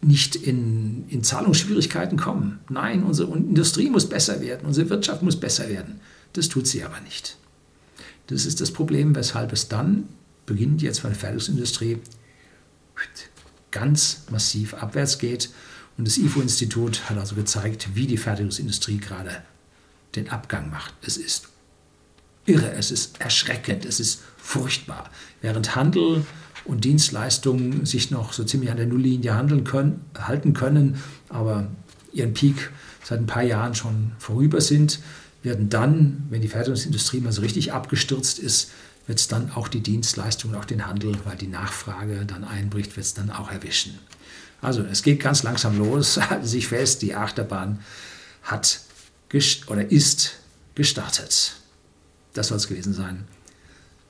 nicht in, in Zahlungsschwierigkeiten kommen. Nein, unsere Industrie muss besser werden, unsere Wirtschaft muss besser werden. Das tut sie aber nicht. Das ist das Problem, weshalb es dann beginnt jetzt bei der Fertigungsindustrie ganz massiv abwärts geht. Und das IFO-Institut hat also gezeigt, wie die Fertigungsindustrie gerade den Abgang macht. Es ist irre, es ist erschreckend, es ist furchtbar. Während Handel und Dienstleistungen sich noch so ziemlich an der Nulllinie handeln können, halten können, aber ihren Peak seit ein paar Jahren schon vorüber sind, werden dann, wenn die Fertigungsindustrie mal so richtig abgestürzt ist, wird es dann auch die Dienstleistungen, auch den Handel, weil die Nachfrage dann einbricht, wird es dann auch erwischen. Also es geht ganz langsam los, halten sich fest, die Achterbahn hat oder ist gestartet. Das soll es gewesen sein.